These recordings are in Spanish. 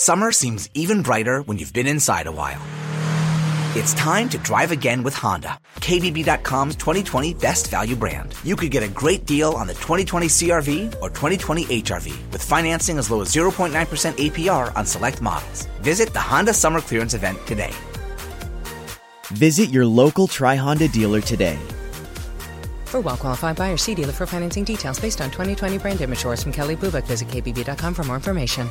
Summer seems even brighter when you've been inside a while. It's time to drive again with Honda, KBB.com's 2020 best value brand. You could get a great deal on the 2020 CRV or 2020 HRV with financing as low as 0.9% APR on select models. Visit the Honda Summer Clearance event today. Visit your local Tri Honda dealer today. For well qualified buyers, see dealer for financing details based on 2020 brand image source from Kelly Blue Book. Visit KBB.com for more information.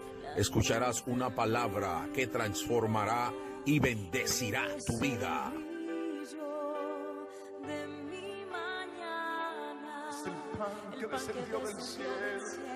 Escucharás una palabra que transformará y bendecirá tu vida. El pan que del cielo.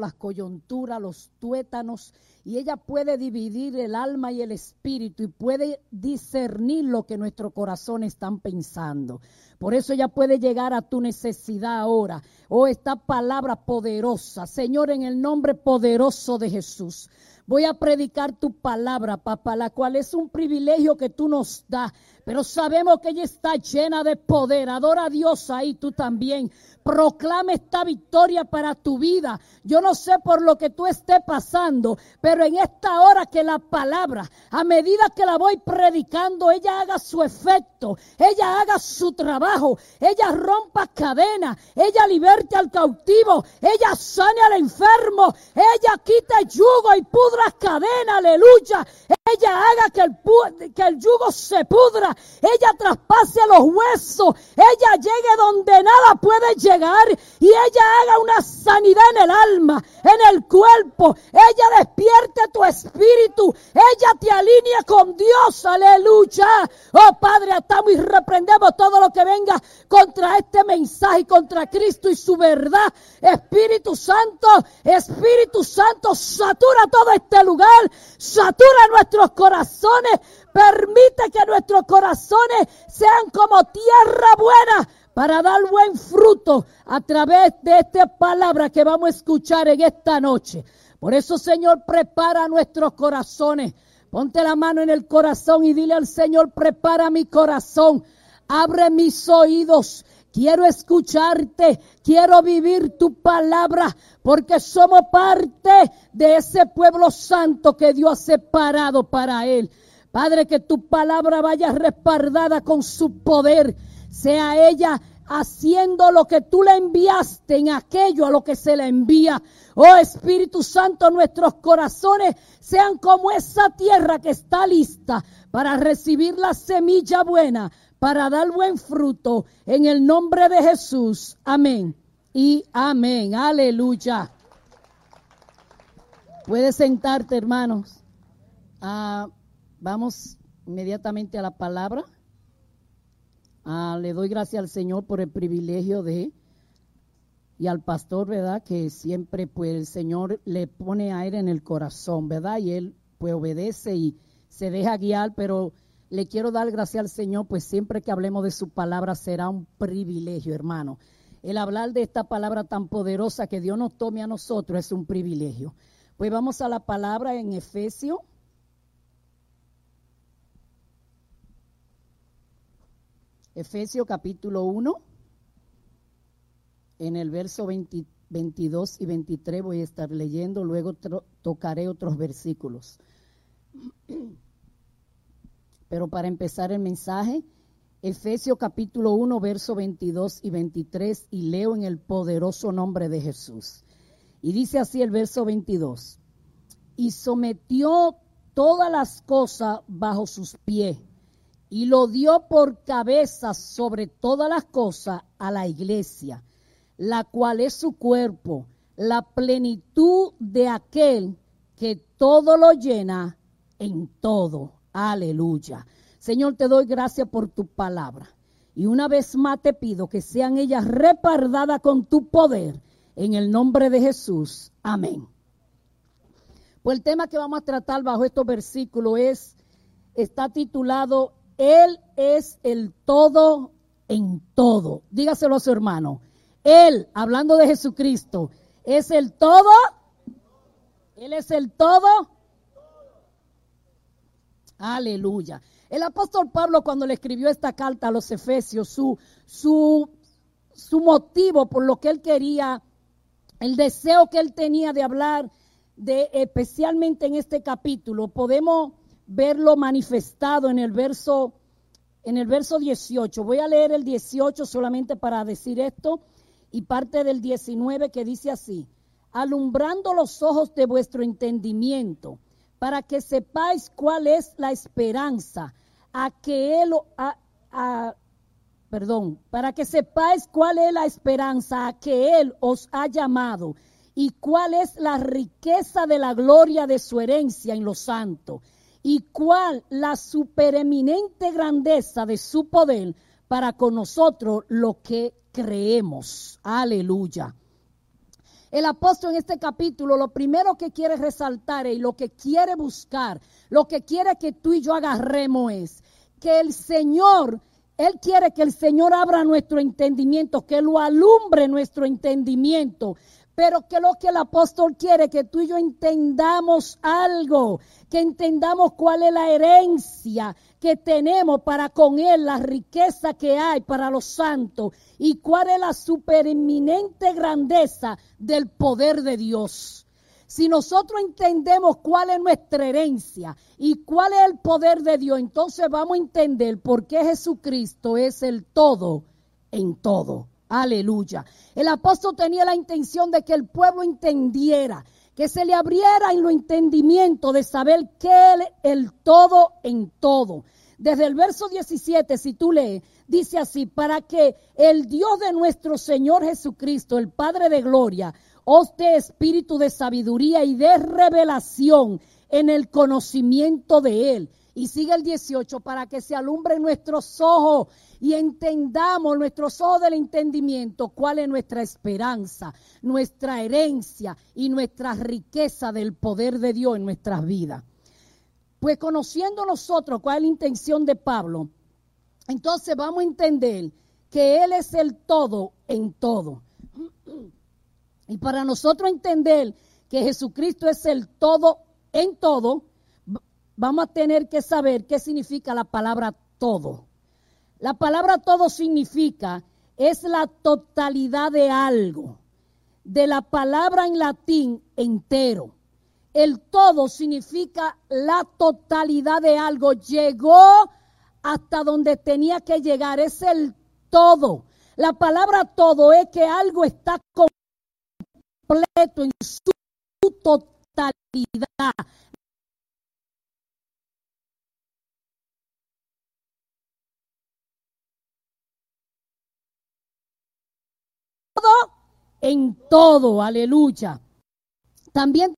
Las coyunturas, los tuétanos, y ella puede dividir el alma y el espíritu y puede discernir lo que nuestro corazón están pensando. Por eso ella puede llegar a tu necesidad ahora. Oh, esta palabra poderosa, Señor, en el nombre poderoso de Jesús. Voy a predicar tu palabra, papá, la cual es un privilegio que tú nos das. Pero sabemos que ella está llena de poder. Adora a Dios ahí tú también. Proclama esta victoria para tu vida. Yo no sé por lo que tú estés pasando, pero en esta hora que la palabra, a medida que la voy predicando, ella haga su efecto, ella haga su trabajo, ella rompa cadenas, ella liberte al cautivo, ella sane al enfermo, ella quita yugo y pudra cadenas, aleluya. Ella haga que el, yugo se pudra, ella traspase los huesos, ella llegue donde nada puede llegar y ella haga una sanidad en el alma, en el cuerpo, ella despierte tu espíritu, ella te alinea con Dios, aleluya. Oh Padre, atamos y reprendemos todo lo que venga contra este mensaje, contra Cristo y su verdad. Espíritu Santo, Espíritu Santo, satura todo este lugar, satura nuestros corazones, permite que nuestros corazones sean como tierra buena para dar buen fruto a través de esta palabra que vamos a escuchar en esta noche. Por eso, Señor, prepara nuestros corazones. Ponte la mano en el corazón y dile al Señor, prepara mi corazón, abre mis oídos. Quiero escucharte, quiero vivir tu palabra, porque somos parte de ese pueblo santo que Dios ha separado para Él. Padre, que tu palabra vaya respaldada con su poder, sea ella haciendo lo que tú le enviaste en aquello a lo que se le envía. Oh Espíritu Santo, nuestros corazones sean como esa tierra que está lista para recibir la semilla buena, para dar buen fruto. En el nombre de Jesús. Amén. Y amén. Aleluya. Puedes sentarte, hermanos. Ah, vamos inmediatamente a la palabra. Ah, le doy gracias al Señor por el privilegio de y al pastor, ¿verdad? Que siempre pues el Señor le pone aire en el corazón, ¿verdad? Y él pues obedece y se deja guiar, pero le quiero dar gracias al Señor, pues siempre que hablemos de su palabra será un privilegio, hermano. El hablar de esta palabra tan poderosa que Dios nos tome a nosotros es un privilegio. Pues vamos a la palabra en Efesio. Efesio capítulo 1, en el verso 22 y 23 voy a estar leyendo, luego tocaré otros versículos. Pero para empezar el mensaje, Efesios capítulo 1, verso 22 y 23, y leo en el poderoso nombre de Jesús. Y dice así el verso 22, y sometió todas las cosas bajo sus pies, y lo dio por cabeza sobre todas las cosas a la iglesia, la cual es su cuerpo, la plenitud de aquel que todo lo llena en todo. Aleluya. Señor, te doy gracias por tu palabra. Y una vez más te pido que sean ellas repardadas con tu poder. En el nombre de Jesús. Amén. Pues el tema que vamos a tratar bajo estos versículos es, está titulado, Él es el todo en todo. Dígaselo a su hermano. Él, hablando de Jesucristo, es el todo. Él es el todo Aleluya. El apóstol Pablo cuando le escribió esta carta a los Efesios, su, su, su motivo por lo que él quería, el deseo que él tenía de hablar de especialmente en este capítulo, podemos verlo manifestado en el verso en el verso 18. Voy a leer el 18 solamente para decir esto y parte del 19 que dice así: alumbrando los ojos de vuestro entendimiento para que sepáis cuál es la esperanza a que él perdón, para que sepáis cuál es la esperanza a que él os ha llamado y cuál es la riqueza de la gloria de su herencia en los santos y cuál la supereminente grandeza de su poder para con nosotros lo que creemos. Aleluya. El apóstol en este capítulo lo primero que quiere resaltar y lo que quiere buscar, lo que quiere que tú y yo agarremos es que el Señor, Él quiere que el Señor abra nuestro entendimiento, que lo alumbre nuestro entendimiento, pero que lo que el apóstol quiere, que tú y yo entendamos algo, que entendamos cuál es la herencia que tenemos para con Él, la riqueza que hay para los santos y cuál es la supereminente grandeza del poder de Dios. Si nosotros entendemos cuál es nuestra herencia y cuál es el poder de Dios, entonces vamos a entender por qué Jesucristo es el todo en todo. Aleluya. El apóstol tenía la intención de que el pueblo entendiera, que se le abriera en lo entendimiento de saber que Él el todo en todo. Desde el verso 17, si tú lees, dice así, para que el Dios de nuestro Señor Jesucristo, el Padre de Gloria, os dé espíritu de sabiduría y de revelación en el conocimiento de Él y sigue el 18, para que se alumbren nuestros ojos y entendamos nuestros ojos del entendimiento cuál es nuestra esperanza, nuestra herencia y nuestra riqueza del poder de Dios en nuestras vidas. Pues conociendo nosotros cuál es la intención de Pablo, entonces vamos a entender que Él es el todo en todo. Y para nosotros entender que Jesucristo es el todo en todo, vamos a tener que saber qué significa la palabra todo. La palabra todo significa es la totalidad de algo. De la palabra en latín entero. El todo significa la totalidad de algo. Llegó hasta donde tenía que llegar. Es el todo. La palabra todo es que algo está completo en su totalidad. En todo, aleluya. También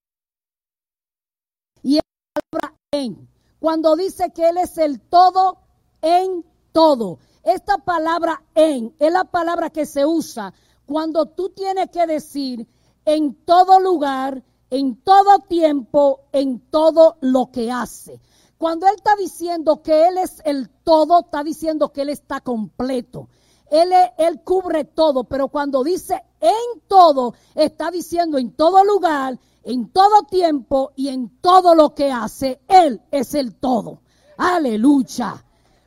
y palabra en, cuando dice que Él es el todo en todo. Esta palabra en es la palabra que se usa cuando tú tienes que decir en todo lugar, en todo tiempo, en todo lo que hace. Cuando Él está diciendo que Él es el todo, está diciendo que Él está completo. Él, él cubre todo, pero cuando dice en todo, está diciendo en todo lugar, en todo tiempo y en todo lo que hace. Él es el todo. Aleluya.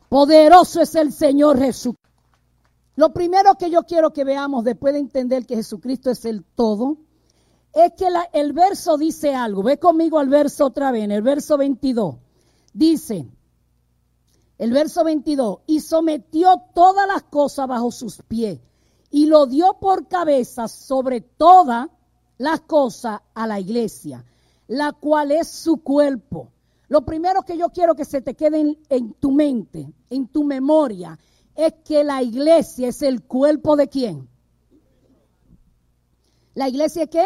Poderoso es el Señor Jesús. Lo primero que yo quiero que veamos después de entender que Jesucristo es el todo, es que el verso dice algo. Ve conmigo al verso otra vez, en el verso 22. Dice, el verso 22, y sometió todas las cosas bajo sus pies y lo dio por cabeza sobre todas las cosas a la iglesia, la cual es su cuerpo. Lo primero que yo quiero que se te quede en, en tu mente, en tu memoria, es que la iglesia es el cuerpo de quién. ¿La iglesia qué?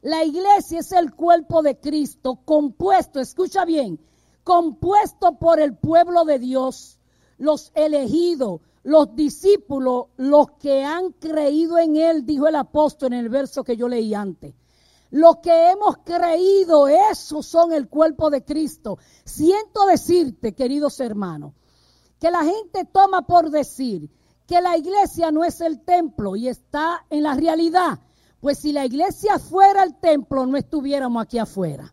La iglesia es el cuerpo de Cristo compuesto, escucha bien, compuesto por el pueblo de Dios, los elegidos, los discípulos, los que han creído en Él, dijo el apóstol en el verso que yo leí antes. Los que hemos creído, esos son el cuerpo de Cristo. Siento decirte, queridos hermanos, que la gente toma por decir que la iglesia no es el templo y está en la realidad. Pues si la iglesia fuera el templo, no estuviéramos aquí afuera.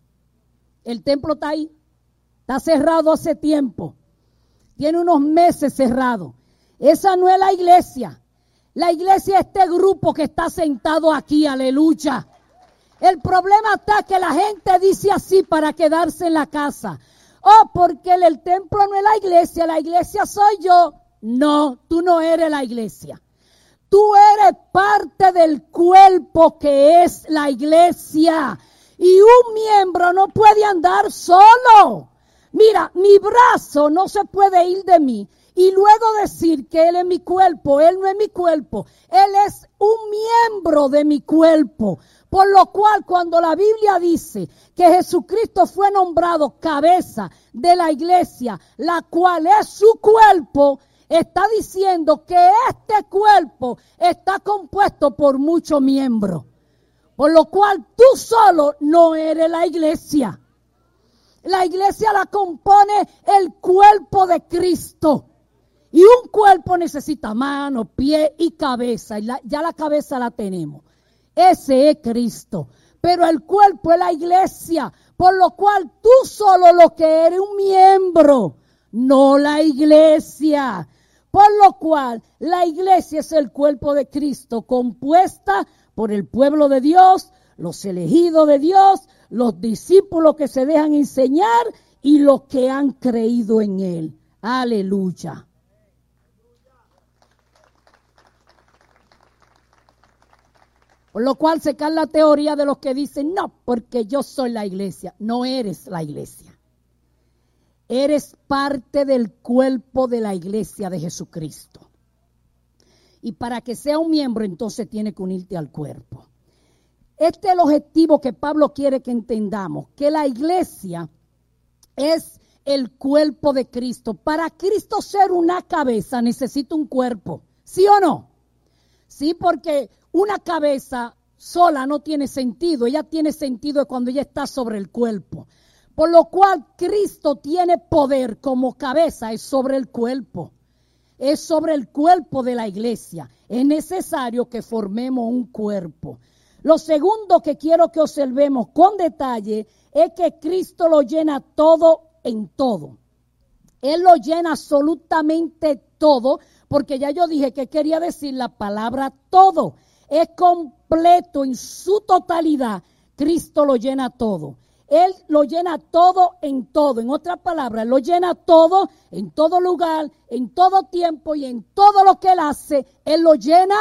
El templo está ahí. Está cerrado hace tiempo. Tiene unos meses cerrado. Esa no es la iglesia. La iglesia es este grupo que está sentado aquí, aleluya. El problema está que la gente dice así para quedarse en la casa. Oh, porque el, templo no es la iglesia, la iglesia soy yo. No, tú no eres la iglesia. Tú eres parte del cuerpo que es la iglesia. Y un miembro no puede andar solo. Mira, mi brazo no se puede ir de mí y luego decir que Él es mi cuerpo, Él no es mi cuerpo, Él es un miembro de mi cuerpo. Por lo cual cuando la Biblia dice que Jesucristo fue nombrado cabeza de la iglesia, la cual es su cuerpo, está diciendo que este cuerpo está compuesto por muchos miembros. Por lo cual tú solo no eres la iglesia. La iglesia la compone el cuerpo de Cristo. Y un cuerpo necesita mano, pie y cabeza. Y ya la cabeza la tenemos. Ese es Cristo. Pero el cuerpo es la iglesia. Por lo cual tú solo lo que eres un miembro, no la iglesia. Por lo cual la iglesia es el cuerpo de Cristo, compuesta por el pueblo de Dios, los elegidos de Dios, los discípulos que se dejan enseñar y los que han creído en Él. Aleluya. Por lo cual se cae la teoría de los que dicen, no, porque yo soy la iglesia. No eres la iglesia. Eres parte del cuerpo de la iglesia de Jesucristo. Y para que sea un miembro, entonces tiene que unirte al cuerpo. Este es el objetivo que Pablo quiere que entendamos, que la iglesia es el cuerpo de Cristo. Para Cristo ser una cabeza necesita un cuerpo, ¿sí o no? Sí, porque una cabeza sola no tiene sentido, ella tiene sentido cuando ella está sobre el cuerpo. Por lo cual Cristo tiene poder como cabeza, es sobre el cuerpo, es sobre el cuerpo de la iglesia. Es necesario que formemos un cuerpo. Lo segundo que quiero que observemos con detalle es que Cristo lo llena todo en todo. Él lo llena absolutamente todo, porque ya yo dije que quería decir la palabra todo es completo en su totalidad, Cristo lo llena todo. Él lo llena todo en todo. En otras palabras, lo llena todo, en todo lugar, en todo tiempo y en todo lo que Él hace. Él lo llena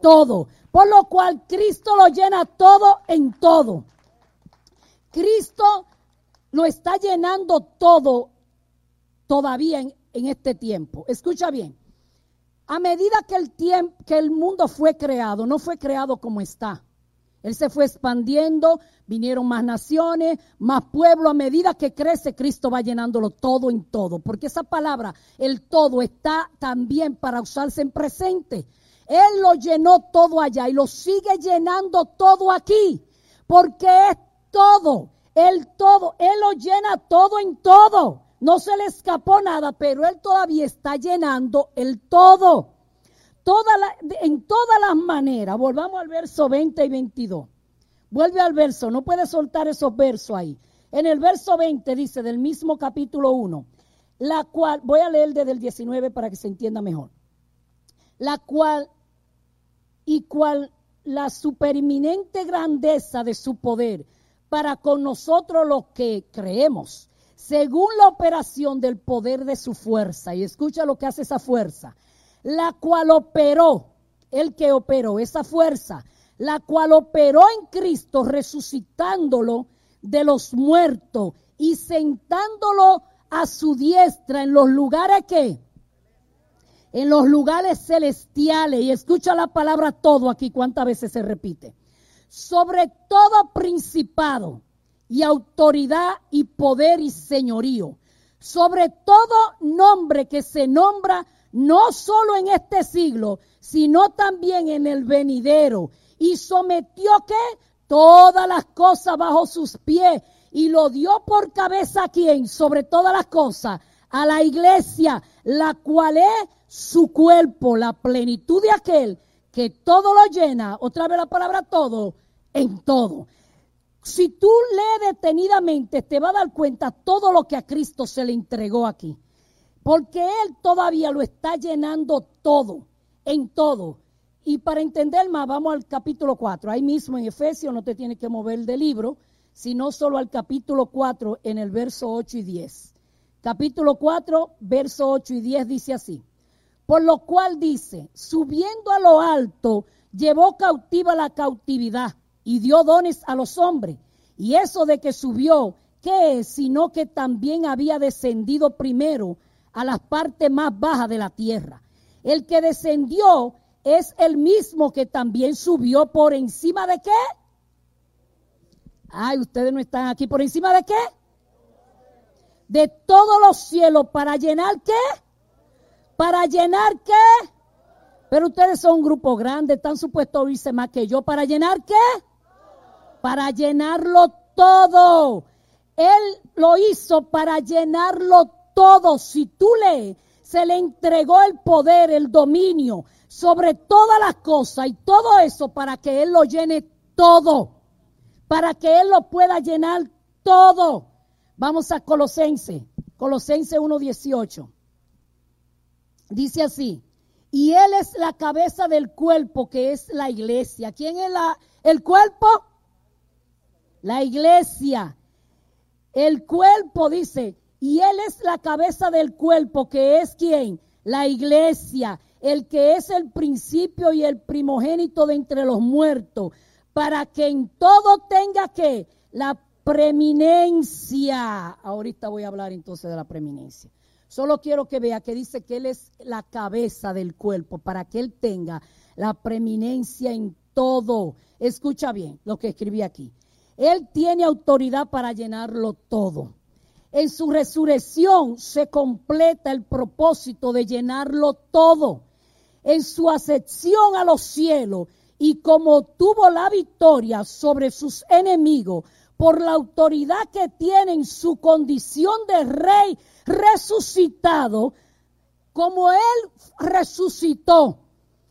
todo. Por lo cual Cristo lo llena todo en todo. Cristo lo está llenando todo todavía en, este tiempo. Escucha bien. A medida que el, tiempo, que el mundo fue creado, no fue creado como está. Él se fue expandiendo, vinieron más naciones, más pueblos. A medida que crece, Cristo va llenándolo todo en todo. Porque esa palabra, el todo, está también para usarse en presente. Él lo llenó todo allá y lo sigue llenando todo aquí. Porque es todo. el todo, Él lo llena todo en todo. No se le escapó nada, pero Él todavía está llenando el todo. En todas las maneras. Volvamos al verso 20 y 22. Vuelve al verso, no puede soltar esos versos ahí. En el verso 20 dice del mismo capítulo 1, la cual, voy a leer desde el 19 para que se entienda mejor, la cual y cual la supereminente grandeza de su poder para con nosotros los que creemos, según la operación del poder de su fuerza. Y escucha lo que hace esa fuerza, la cual operó, el que operó, esa fuerza, la cual operó en Cristo resucitándolo de los muertos y sentándolo a su diestra en los lugares que en los lugares celestiales. Y escucha la palabra todo aquí cuántas veces se repite. Sobre todo principado y autoridad y poder y señorío, sobre todo nombre que se nombra no solo en este siglo, sino también en el venidero, y sometió que todas las cosas bajo sus pies. Y lo dio por cabeza a quien, sobre todas las cosas, a la iglesia, la cual es su cuerpo, la plenitud de aquel que todo lo llena, otra vez la palabra todo, en todo. Si tú lees detenidamente, te va a dar cuenta todo lo que a Cristo se le entregó aquí. Porque Él todavía lo está llenando todo, en todo. Y para entender más, vamos al capítulo 4. Ahí mismo en Efesios no te tienes que mover del libro, sino solo al capítulo 4 en el verso 8 y 10. Capítulo 4, verso 8 y 10 dice así. Por lo cual dice, subiendo a lo alto, llevó cautiva la cautividad y dio dones a los hombres. Y eso de que subió, ¿qué es? Sino que también había descendido primero a las partes más bajas de la tierra. El que descendió es el mismo que también subió por encima de qué? Ay, ustedes no están aquí. ¿Por encima de qué? De todos los cielos. ¿Para llenar qué? ¿Para llenar qué? Pero ustedes son un grupo grande, están supuestos a oírse más que yo. ¿Para llenar qué? para llenarlo todo. Él lo hizo para llenarlo todo. Si tú lees, se le entregó el poder, el dominio sobre todas las cosas y todo eso para que Él lo llene todo. Para que Él lo pueda llenar todo. Vamos a Colosense, Colosense 1.18. Dice así, y Él es la cabeza del cuerpo que es la iglesia. ¿Quién es la, el cuerpo? la iglesia. El cuerpo dice, y Él es la cabeza del cuerpo, que es quien? La iglesia, el que es el principio y el primogénito de entre los muertos, para que en todo tenga que la preeminencia. Ahorita voy a hablar entonces de la preeminencia. Solo quiero que vea que dice que Él es la cabeza del cuerpo, para que Él tenga la preeminencia en todo. Escucha bien lo que escribí aquí. Él tiene autoridad para llenarlo todo. En su resurrección se completa el propósito de llenarlo todo. En su ascensión a los cielos y como tuvo la victoria sobre sus enemigos por la autoridad que tiene en su condición de rey resucitado, como él resucitó,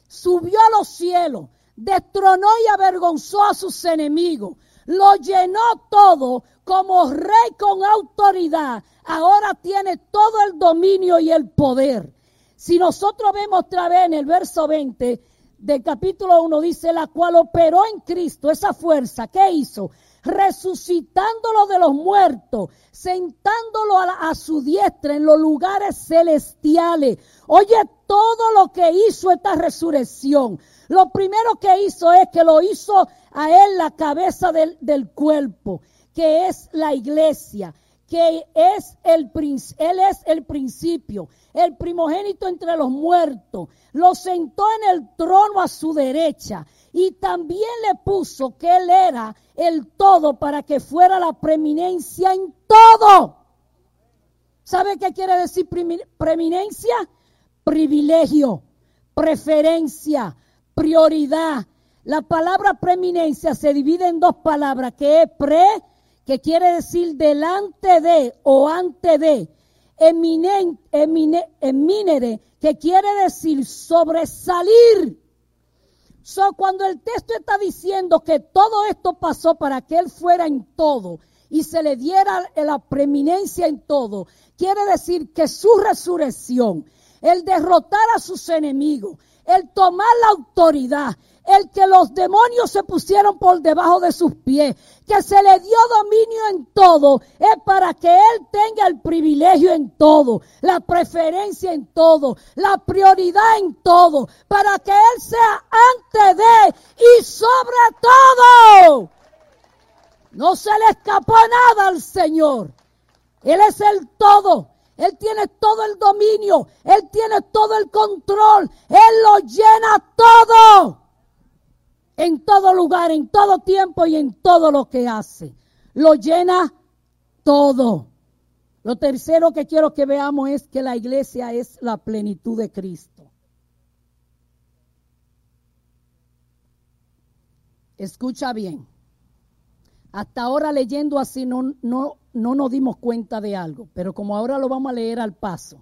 subió a los cielos, destronó y avergonzó a sus enemigos, lo llenó todo como rey con autoridad. Ahora tiene todo el dominio y el poder. Si nosotros vemos otra vez en el verso 20 del capítulo 1, dice, la cual operó en Cristo esa fuerza, ¿qué hizo? Resucitándolo de los muertos, sentándolo a, a su diestra en los lugares celestiales. Oye, todo lo que hizo esta resurrección, lo primero que hizo es que lo hizo a él la cabeza del, del cuerpo, que es la iglesia, que es el, él es el principio, el primogénito entre los muertos. Lo sentó en el trono a su derecha y también le puso que él era el todo para que fuera la preeminencia en todo. ¿Sabe qué quiere decir preeminencia? Privilegio, preferencia, prioridad. La palabra preeminencia se divide en dos palabras, que es pre, que quiere decir delante de o ante de, eminen, emine, eminere, que quiere decir sobresalir. So, cuando el texto está diciendo que todo esto pasó para que Él fuera en todo y se le diera la preeminencia en todo, quiere decir que su resurrección, el derrotar a sus enemigos, el tomar la autoridad, el que los demonios se pusieron por debajo de sus pies, que se le dio dominio en todo, es para que Él tenga el privilegio en todo, la preferencia en todo, la prioridad en todo, para que Él sea antes de y sobre todo. No se le escapó nada al Señor. Él es el todo. Él tiene todo el dominio. Él tiene todo el control. Él lo llena todo en todo lugar, en todo tiempo y en todo lo que hace. Lo llena todo. Lo tercero que quiero que veamos es que la iglesia es la plenitud de Cristo. Escucha bien. Hasta ahora leyendo así no, no, no nos dimos cuenta de algo, pero como ahora lo vamos a leer al paso.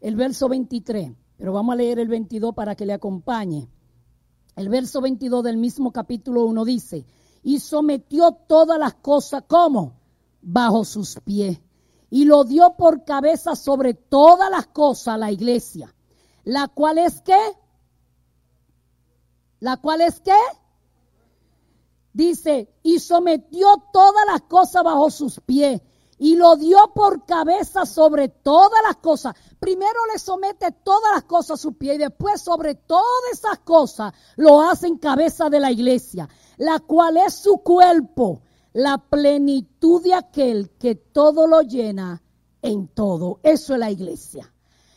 El verso 23, pero vamos a leer el 22 para que le acompañe. El verso 22 del mismo capítulo 1 dice, y sometió todas las cosas como bajo sus pies, y lo dio por cabeza sobre todas las cosas a la iglesia, la cual es qué? La cual es qué? Dice, y sometió todas las cosas bajo sus pies y lo dio por cabeza sobre todas las cosas. Primero le somete todas las cosas a su pie y después sobre todas esas cosas lo hace en cabeza de la iglesia, la cual es su cuerpo, la plenitud de aquel que todo lo llena en todo. Eso es la iglesia.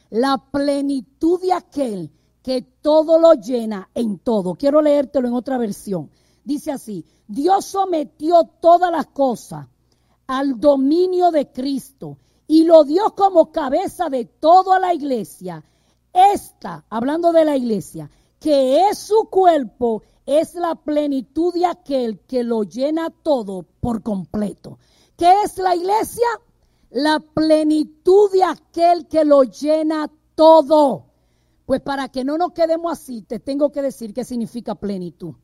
La plenitud de aquel que todo lo llena en todo. Quiero leértelo en otra versión. Dice así, Dios sometió todas las cosas al dominio de Cristo y lo dio como cabeza de toda la iglesia. Esta, hablando de la iglesia, que es su cuerpo, es la plenitud de aquel que lo llena todo por completo. ¿Qué es la iglesia? La plenitud de aquel que lo llena todo. Pues para que no nos quedemos así, te tengo que decir qué significa plenitud.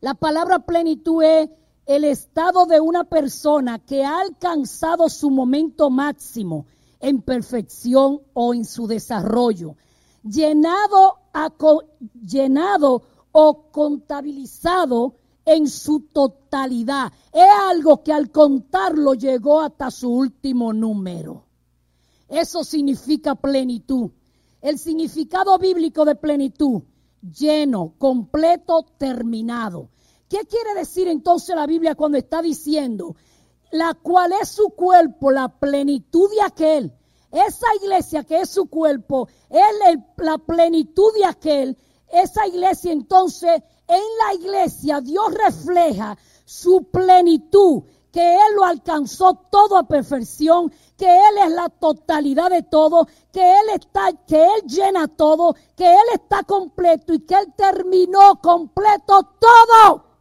La palabra plenitud es el estado de una persona que ha alcanzado su momento máximo en perfección o en su desarrollo, llenado, o contabilizado en su totalidad. Es algo que al contarlo llegó hasta su último número. Eso significa plenitud. El significado bíblico de plenitud, lleno, completo, terminado. ¿Qué quiere decir entonces la Biblia cuando está diciendo, la cual es su cuerpo, la plenitud de aquel? Esa iglesia que es su cuerpo, es la plenitud de aquel. Esa iglesia entonces, en la iglesia Dios refleja su plenitud, que Él lo alcanzó todo a perfección, que Él es la totalidad de todo, que Él está, que Él llena todo, que Él está completo y que Él terminó completo todo.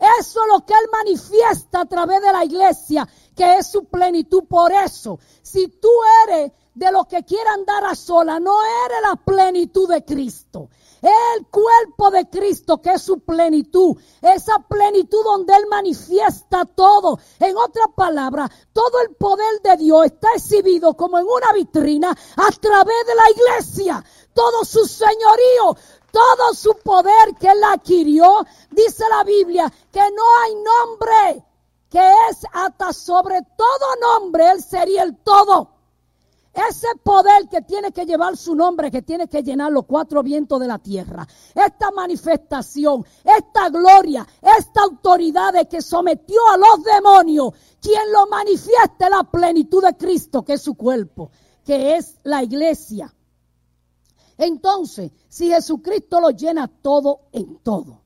Eso es lo que Él manifiesta a través de la iglesia, que es su plenitud. Por eso, si tú eres de los que quieren andar a sola, no eres la plenitud de Cristo. El cuerpo de Cristo que es su plenitud. Esa plenitud donde Él manifiesta todo. En otras palabras, todo el poder de Dios está exhibido como en una vitrina a través de la iglesia. Todo su señorío, todo su poder que él adquirió, dice la Biblia, que no hay nombre que es hasta sobre todo nombre, él sería el todo. Ese poder que tiene que llevar su nombre, que tiene que llenar los cuatro vientos de la tierra. Esta manifestación, esta gloria, esta autoridad de que sometió a los demonios, quien lo manifieste la plenitud de Cristo, que es su cuerpo, que es la iglesia. Entonces, si Jesucristo lo llena todo en todo,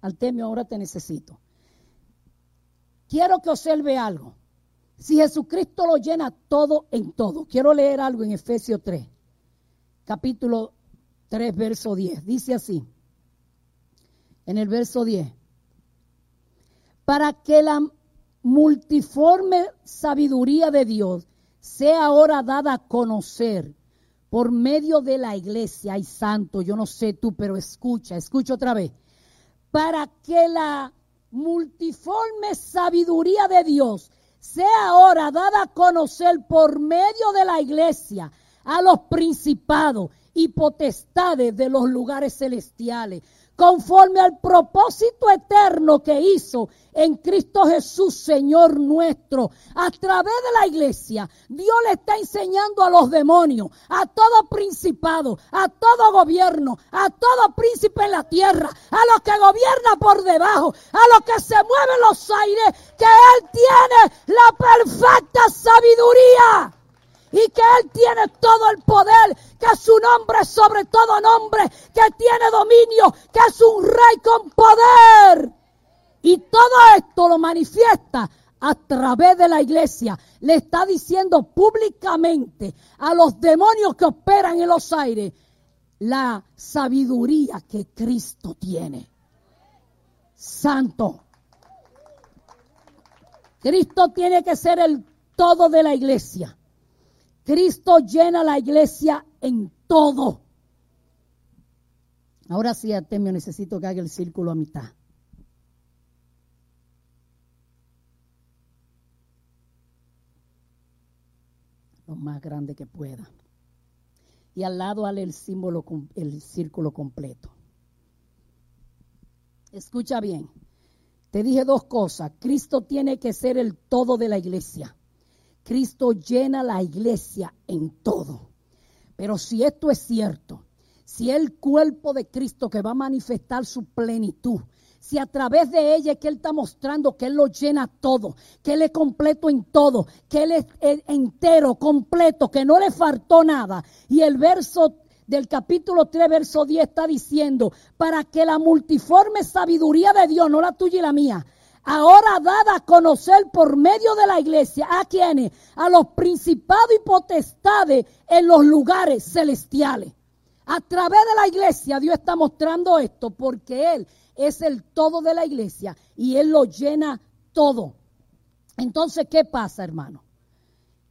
Artemio, ahora te necesito. Quiero que observe algo. Si Jesucristo lo llena todo en todo, quiero leer algo en Efesios 3, capítulo 3, verso 10. Dice así, en el verso 10, para que la multiforme sabiduría de Dios sea ahora dada a conocer por medio de la iglesia. Ay, santo, yo no sé tú, pero escucha, escucha otra vez. Para que la multiforme sabiduría de Dios sea ahora dada a conocer por medio de la iglesia a los principados y potestades de los lugares celestiales conforme al propósito eterno que hizo en Cristo Jesús, Señor nuestro. A través de la iglesia, Dios le está enseñando a los demonios, a todo principado, a todo gobierno, a todo príncipe en la tierra, a los que gobierna por debajo, a los que se mueven los aires, que Él tiene la perfecta sabiduría y que Él tiene todo el poder, que su nombre es sobre todo nombre, que tiene dominio, que es un rey con poder. Y todo esto lo manifiesta a través de la iglesia. Le está diciendo públicamente a los demonios que operan en los aires la sabiduría que Cristo tiene. Santo. Cristo tiene que ser el todo de la iglesia. Cristo llena la iglesia en todo. Ahora sí, Artemio, necesito que haga el círculo a mitad. Lo más grande que pueda. Y al lado hale el símbolo, el círculo completo. Escucha bien. Te dije dos cosas. Cristo tiene que ser el todo de la iglesia. Cristo llena la iglesia en todo. Pero si esto es cierto, si el cuerpo de Cristo que va a manifestar su plenitud, si a través de ella es que Él está mostrando que Él lo llena todo, que Él es completo en todo, que Él es entero, completo, que no le faltó nada. Y el verso del capítulo 3, verso 10 está diciendo, para que la multiforme sabiduría de Dios, no la tuya y la mía, ahora dada a conocer por medio de la iglesia, ¿a quienes? A los principados y potestades en los lugares celestiales. A través de la iglesia Dios está mostrando esto porque Él es el todo de la iglesia y Él lo llena todo. Entonces, ¿qué pasa, hermano?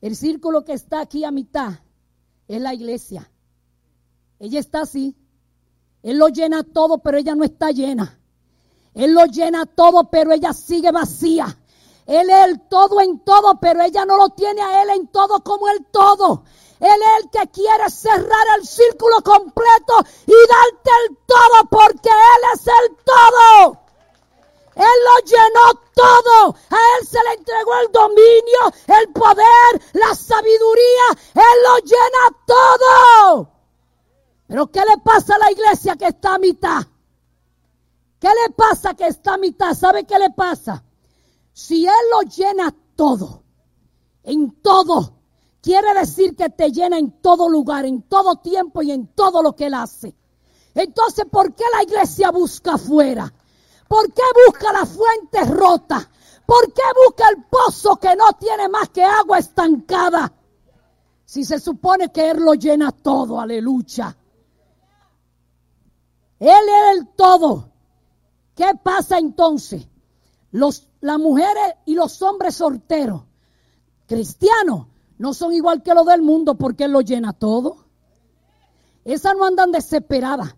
El círculo que está aquí a mitad es la iglesia. Ella está así. Él lo llena todo, pero ella no está llena. Él lo llena todo, pero ella sigue vacía. Él es el todo en todo, pero ella no lo tiene a Él en todo como el todo. Él es el que quiere cerrar el círculo completo y darte el todo porque Él es el todo. Él lo llenó todo. A Él se le entregó el dominio, el poder, la sabiduría. Él lo llena todo. Pero ¿qué le pasa a la iglesia que está a mitad? ¿Qué le pasa que está a mitad? ¿Sabe qué le pasa? Si Él lo llena todo, en todo, quiere decir que te llena en todo lugar, en todo tiempo y en todo lo que Él hace. Entonces, ¿por qué la iglesia busca afuera? ¿Por qué busca la fuente rota? ¿Por qué busca el pozo que no tiene más que agua estancada? Si se supone que Él lo llena todo, aleluya. Él es el todo. ¿Qué pasa entonces? Los, las mujeres y los hombres solteros, cristianos, no son igual que los del mundo porque Él lo llena todo. Esas no andan desesperadas.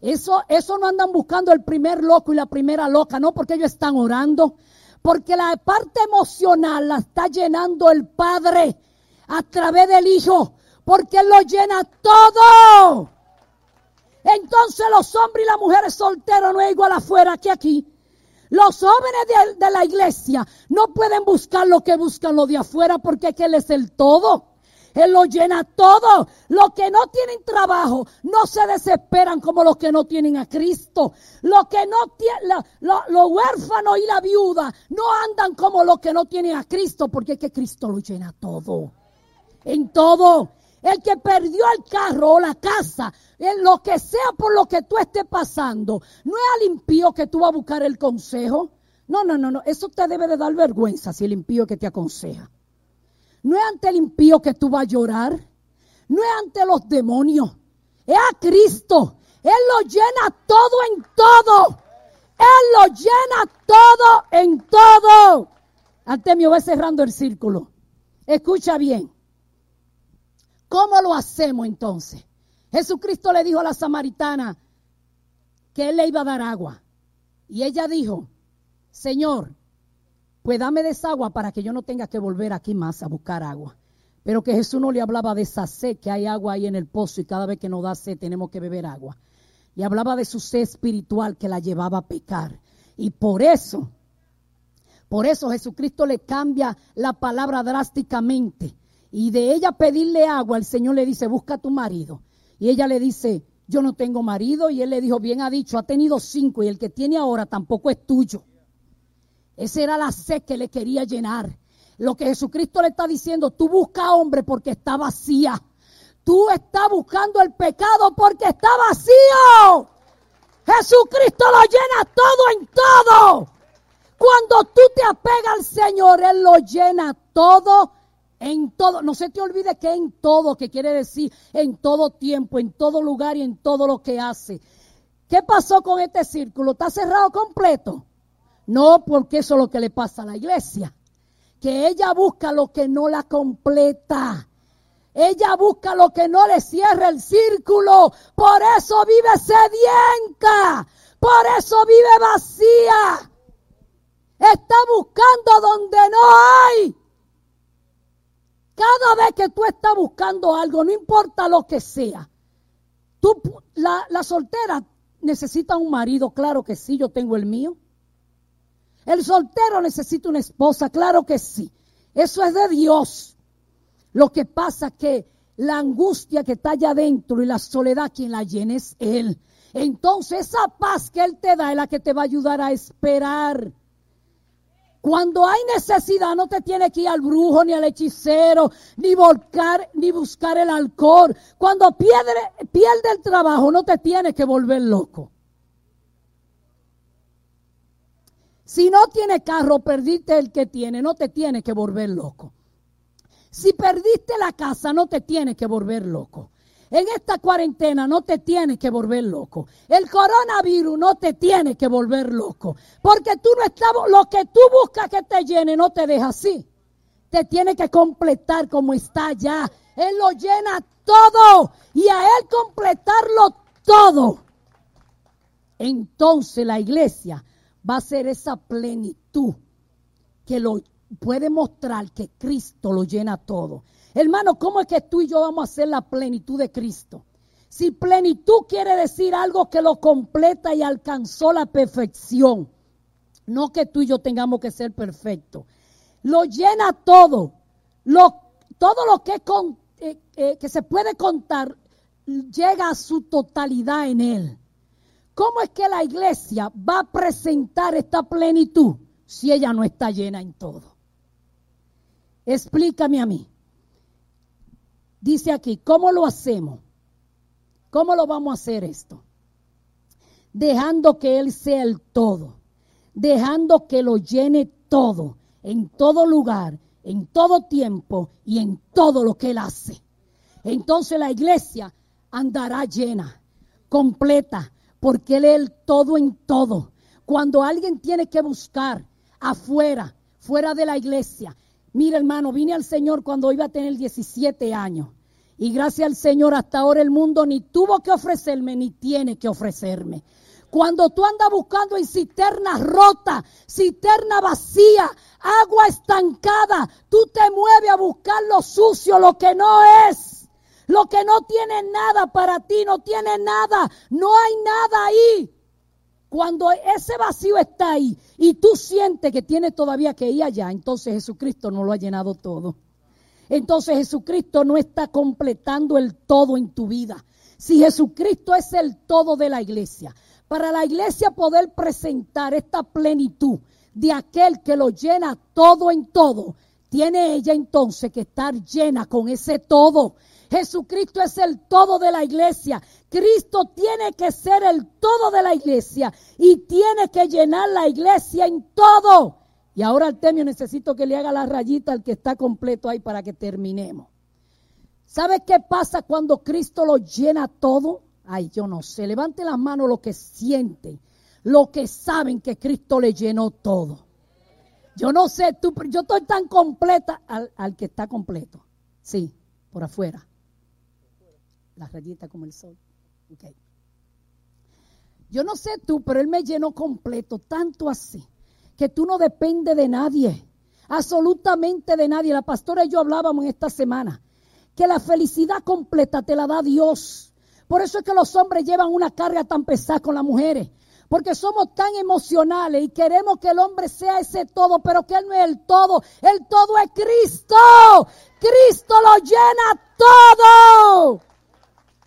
Eso, eso no andan buscando el primer loco y la primera loca, no porque ellos están orando, porque la parte emocional la está llenando el Padre a través del Hijo, porque Él lo llena todo. Entonces los hombres y las mujeres solteros no es igual afuera que aquí. Los jóvenes de, la iglesia no pueden buscar lo que buscan los de afuera porque que Él es el todo. Él lo llena todo. Los que no tienen trabajo no se desesperan como los que no tienen a Cristo. Los que no tienen, los huérfanos y la viuda no andan como los que no tienen a Cristo porque es que Cristo lo llena todo. En todo. El que perdió el carro o la casa, en lo que sea por lo que tú estés pasando, no es al impío que tú vas a buscar el consejo. No, no, no, no. Eso te debe de dar vergüenza si el impío que te aconseja. No es ante el impío que tú vas a llorar. No es ante los demonios. Es a Cristo. Él lo llena todo en todo. Él lo llena todo en todo. Artemio va cerrando el círculo. Escucha bien. ¿Cómo lo hacemos entonces? Jesucristo le dijo a la samaritana que él le iba a dar agua. Y ella dijo, Señor, pues dame de esa agua para que yo no tenga que volver aquí más a buscar agua. Pero que Jesús no le hablaba de esa sed, que hay agua ahí en el pozo y cada vez que nos da sed tenemos que beber agua. Y hablaba de su sed espiritual que la llevaba a pecar. Y por eso, por eso Jesucristo le cambia la palabra drásticamente. Y de ella pedirle agua, el Señor le dice, busca a tu marido. Y ella le dice, yo no tengo marido. Y él le dijo, bien ha dicho, ha tenido cinco y el que tiene ahora tampoco es tuyo. Esa era la sed que le quería llenar. Lo que Jesucristo le está diciendo, tú busca hombre porque está vacía. Tú estás buscando el pecado porque está vacío. Jesucristo lo llena todo en todo. Cuando tú te apegas al Señor, Él lo llena todo en todo. No se te olvide que en todo, que quiere decir en todo tiempo, en todo lugar y en todo lo que hace. ¿Qué pasó con este círculo? ¿Está cerrado completo? No, porque eso es lo que le pasa a la iglesia. Que ella busca lo que no la completa. Ella busca lo que no le cierra el círculo. Por eso vive sedienta. Por eso vive vacía. Está buscando donde no hay. Cada vez que tú estás buscando algo, no importa lo que sea. Tú, la, la soltera necesita un marido, claro que sí, yo tengo el mío. El soltero necesita una esposa, claro que sí. Eso es de Dios. Lo que pasa que la angustia que está allá adentro y la soledad quien la llena es Él. Entonces esa paz que Él te da es la que te va a ayudar a esperar. Cuando hay necesidad no te tiene que ir al brujo ni al hechicero, ni volcar, ni buscar el alcohol. Cuando pierde, pierde el trabajo no te tiene que volver loco. Si no tiene carro, perdiste el que tiene, no te tiene que volver loco. Si perdiste la casa, no te tiene que volver loco. En esta cuarentena no te tiene que volver loco. El coronavirus no te tiene que volver loco. Porque tú no estás, lo que tú buscas que te llene no te deja así. Te tiene que completar como está ya. Él lo llena todo. Y a él completarlo todo. Entonces la iglesia va a ser esa plenitud que lo puede mostrar que Cristo lo llena todo. Hermano, ¿cómo es que tú y yo vamos a hacer la plenitud de Cristo? Si plenitud quiere decir algo que lo completa y alcanzó la perfección, no que tú y yo tengamos que ser perfectos. Lo llena todo. Lo, todo lo que, eh, eh, que se puede contar llega a su totalidad en él. ¿Cómo es que la iglesia va a presentar esta plenitud si ella no está llena en todo? Explícame a mí. Dice aquí, ¿cómo lo hacemos? ¿Cómo lo vamos a hacer esto? Dejando que Él sea el todo, dejando que lo llene todo, en todo lugar, en todo tiempo y en todo lo que Él hace. Entonces la iglesia andará llena, completa, porque Él es el todo en todo. Cuando alguien tiene que buscar afuera, fuera de la iglesia, mira hermano, vine al Señor cuando iba a tener 17 años. Y gracias al Señor hasta ahora el mundo ni tuvo que ofrecerme ni tiene que ofrecerme. Cuando tú andas buscando en cisterna rota, cisterna vacía, agua estancada, tú te mueves a buscar lo sucio, lo que no es. Lo que no tiene nada para ti, no tiene nada, no hay nada ahí. Cuando ese vacío está ahí y tú sientes que tiene todavía que ir allá, entonces Jesucristo no lo ha llenado todo. Entonces Jesucristo no está completando el todo en tu vida. Si Jesucristo es el todo de la iglesia, para la iglesia poder presentar esta plenitud de aquel que lo llena todo en todo, tiene ella entonces que estar llena con ese todo. Jesucristo es el todo de la iglesia. Cristo tiene que ser el todo de la iglesia y tiene que llenar la iglesia en todo. Y ahora Artemio necesito que le haga la rayita al que está completo ahí para que terminemos. ¿Sabe qué pasa cuando Cristo lo llena todo? Ay, yo no sé. Levante las manos lo que sienten, lo que saben que Cristo le llenó todo. Yo no sé, tú, yo estoy tan completa al, al que está completo. Sí, por afuera. La rayita como el sol. Okay. Yo no sé tú, pero Él me llenó completo, tanto así, que tú no dependes de nadie, absolutamente de nadie. La pastora y yo hablábamos en esta semana, que la felicidad completa te la da Dios. Por eso es que los hombres llevan una carga tan pesada con las mujeres. Porque somos tan emocionales y queremos que el hombre sea ese todo, pero que él no es el todo. El todo es Cristo. Cristo lo llena todo.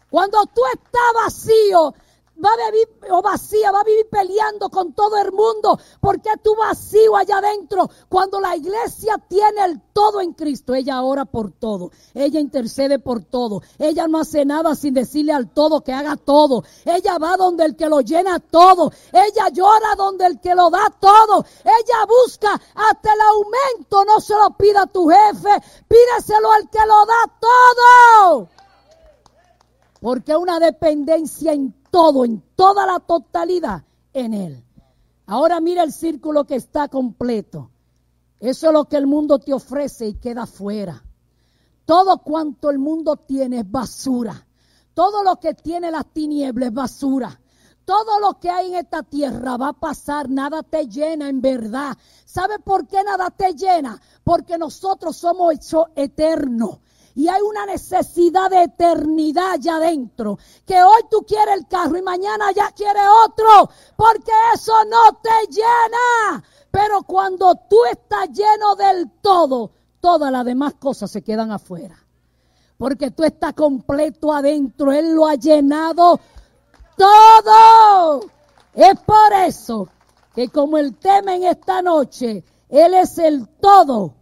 Cuando tú estás vacío, va a vivir o vacía, va a vivir peleando con todo el mundo. porque tú vacío allá adentro? Cuando la iglesia tiene el todo en Cristo, ella ora por todo, ella intercede por todo, ella no hace nada sin decirle al todo que haga todo, ella va donde el que lo llena todo, ella llora donde el que lo da todo, ella busca hasta el aumento, no se lo pida a tu jefe, pídeselo al que lo da todo. Porque una dependencia en todo, en toda la totalidad en Él. Ahora mira el círculo que está completo. Eso es lo que el mundo te ofrece y queda fuera. Todo cuanto el mundo tiene es basura. Todo lo que tiene las tinieblas es basura. Todo lo que hay en esta tierra va a pasar, nada te llena en verdad. ¿Sabe por qué nada te llena? Porque nosotros somos hechos eternos y hay una necesidad de eternidad allá adentro. Que hoy tú quieres el carro y mañana ya quieres otro, porque eso no te llena. Pero cuando tú estás lleno del todo, todas las demás cosas se quedan afuera. Porque tú estás completo adentro, Él lo ha llenado todo. Es por eso que como el tema en esta noche, Él es el todo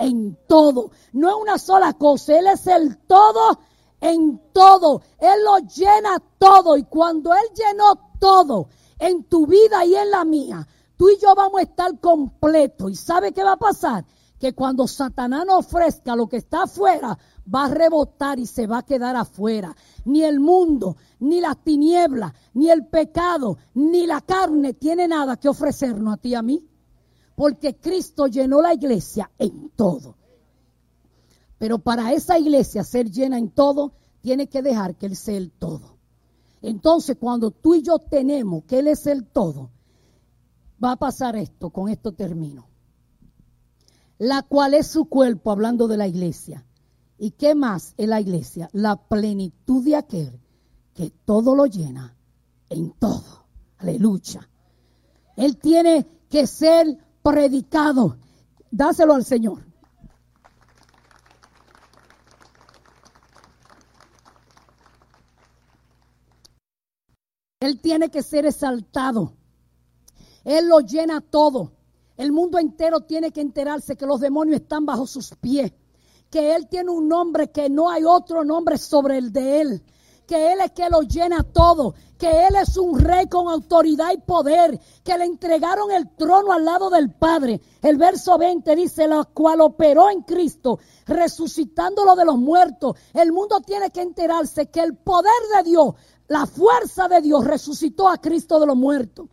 en todo. No es una sola cosa, Él es el todo en todo. Él lo llena todo y cuando Él llenó todo en tu vida y en la mía, tú y yo vamos a estar completos. ¿Y sabe qué va a pasar? Que cuando Satanás nos ofrezca lo que está afuera, va a rebotar y se va a quedar afuera. Ni el mundo, ni las tinieblas, ni el pecado, ni la carne tiene nada que ofrecernos a ti y a mí porque Cristo llenó la iglesia en todo. Pero para esa iglesia ser llena en todo, tiene que dejar que Él sea el todo. Entonces, cuando tú y yo tenemos que Él es el todo, va a pasar esto, con esto termino. La cual es su cuerpo, hablando de la iglesia. ¿Y qué más es la iglesia? La plenitud de aquel que todo lo llena en todo. Aleluya. Él tiene que ser predicado. Dáselo al Señor. Él tiene que ser exaltado. Él lo llena todo. El mundo entero tiene que enterarse que los demonios están bajo sus pies. Que Él tiene un nombre que no hay otro nombre sobre el de Él que Él es que lo llena todo, que Él es un rey con autoridad y poder, que le entregaron el trono al lado del Padre. El verso 20 dice, la cual operó en Cristo, resucitándolo de los muertos. El mundo tiene que enterarse que el poder de Dios, la fuerza de Dios resucitó a Cristo de los muertos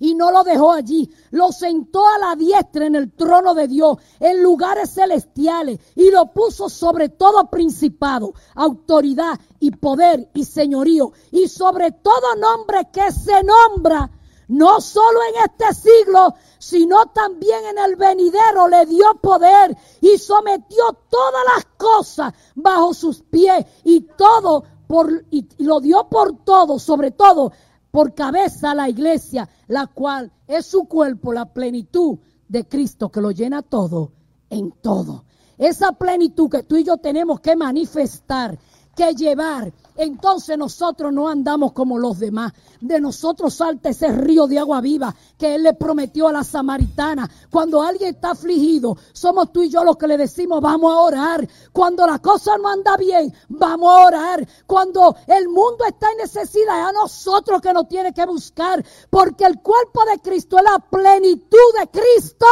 y no lo dejó allí. Lo sentó a la diestra en el trono de Dios, en lugares celestiales, y lo puso sobre todo principado, autoridad y poder y señorío, y sobre todo nombre que se nombra. No solo en este siglo, sino también en el venidero le dio poder y sometió todas las cosas bajo sus pies y todo por, y lo dio por todo, sobre todo por cabeza la iglesia, la cual es su cuerpo, la plenitud de Cristo que lo llena todo en todo. Esa plenitud que tú y yo tenemos que manifestar, que llevar, entonces nosotros no andamos como los demás. De nosotros salta ese río de agua viva que Él le prometió a la samaritana. Cuando alguien está afligido, somos tú y yo los que le decimos, vamos a orar. Cuando la cosa no anda bien, vamos a orar. Cuando el mundo está en necesidad, es a nosotros que nos tiene que buscar. Porque el cuerpo de Cristo es la plenitud de Cristo.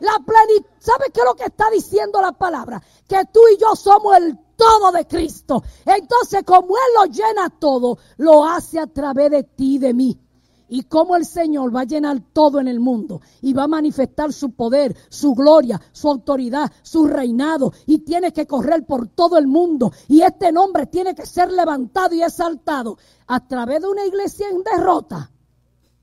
La plenitud, ¿sabe qué es lo que está diciendo la palabra? Que tú y yo somos el todo de Cristo. Entonces, como Él lo llena todo, lo hace a través de ti y de mí. y cómo el Señor va a llenar todo en el mundo y va a manifestar su poder, su gloria, su autoridad, su reinado y tiene que correr por todo el mundo y este nombre tiene que ser levantado y exaltado a través de una iglesia en derrota.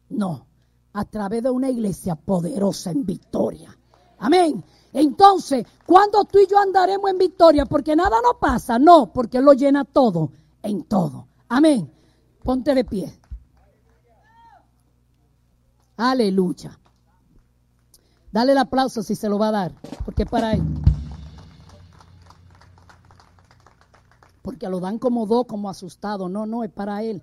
No, a través de una iglesia poderosa en victoria. Amén. Entonces, cuando tú y yo andaremos en victoria? Porque nada nos pasa, no, porque Él lo llena todo, en todo. Amén. Ponte de pie. Aleluya. Dale el aplauso si se lo va a dar, porque para él. Porque lo dan como dos, como asustado. No, no, es para él.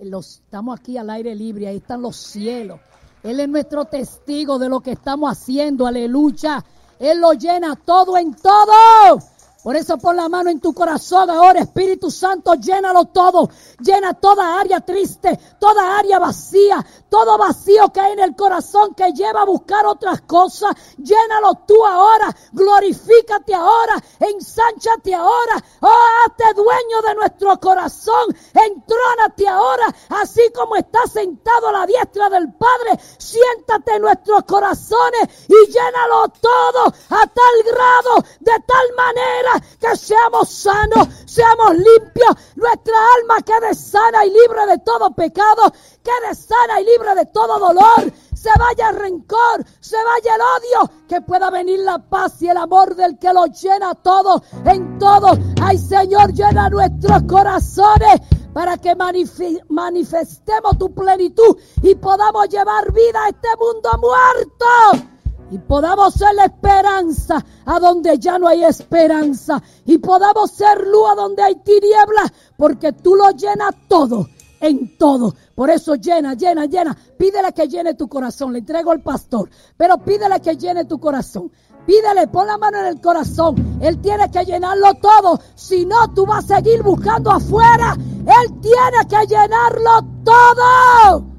Los, estamos aquí al aire libre, ahí están los cielos. Él es nuestro testigo de lo que estamos haciendo, aleluya. Él lo llena todo en todo. Por eso pon la mano en tu corazón ahora, Espíritu Santo, llénalo todo. Llena toda área triste, toda área vacía, todo vacío que hay en el corazón que lleva a buscar otras cosas. Llénalo tú ahora, glorifícate ahora, ensánchate ahora. Oh, hazte dueño de nuestro corazón. Entrónate ahora, así como estás sentado a la diestra del Padre. Siéntate en nuestros corazones y llénalo todo a tal grado, de tal manera que seamos sanos, seamos limpios, nuestra alma quede sana y libre de todo pecado, quede sana y libre de todo dolor, se vaya el rencor, se vaya el odio, que pueda venir la paz y el amor del que lo llena todo, en todo. Ay Señor, llena nuestros corazones para que manifestemos tu plenitud y podamos llevar vida a este mundo muerto y podamos ser la esperanza a donde ya no hay esperanza y podamos ser luz a donde hay tinieblas porque tú lo llenas todo en todo. Por eso llena, llena, llena. Pídele que llene tu corazón. Le entrego al pastor. Pero pídele que llene tu corazón. Pídele, pon la mano en el corazón. Él tiene que llenarlo todo. Si no, tú vas a seguir buscando afuera. Él tiene que llenarlo todo.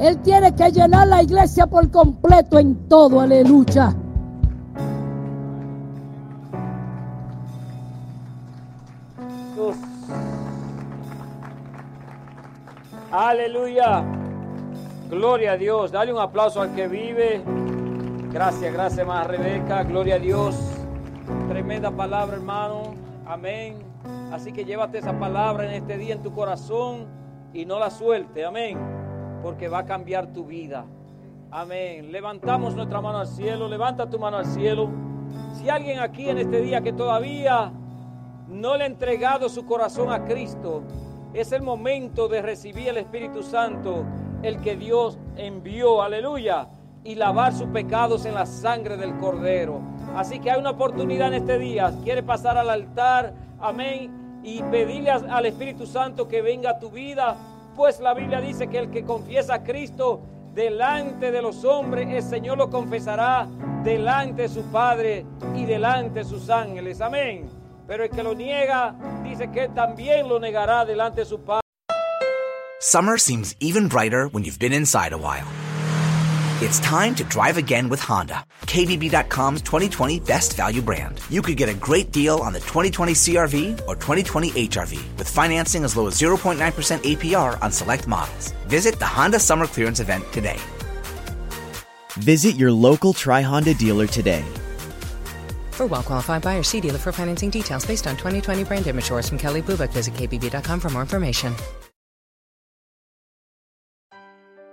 Él tiene que llenar la iglesia por completo en todo, aleluya. Aleluya. Gloria a Dios. Dale un aplauso al que vive. Gracias, gracias, más Rebeca. Gloria a Dios. Tremenda palabra, hermano. Amén. Así que llévate esa palabra en este día en tu corazón y no la suelte. Amén porque va a cambiar tu vida. Amén. Levantamos nuestra mano al cielo, levanta tu mano al cielo. Si alguien aquí en este día que todavía no le ha entregado su corazón a Cristo, es el momento de recibir el Espíritu Santo, el que Dios envió, aleluya, y lavar sus pecados en la sangre del Cordero. Así que hay una oportunidad en este día. Quiere pasar al altar, amén, y pedirle al Espíritu Santo que venga a tu vida pues la Biblia dice que el que confiesa a Cristo delante de los hombres, el Señor lo confesará delante de su Padre y delante de sus ángeles. Amén. Pero el que lo niega, dice que también lo negará delante de su Padre. Summer seems even brighter when you've been inside a while. It's time to drive again with Honda, KBB.com's 2020 best value brand. You could get a great deal on the 2020 CRV or 2020 HRV with financing as low as 0.9% APR on select models. Visit the Honda Summer Clearance event today. Visit your local Tri Honda dealer today. For well qualified buyers, see dealer for financing details based on 2020 brand image from Kelly Blue Book. Visit KBB.com for more information.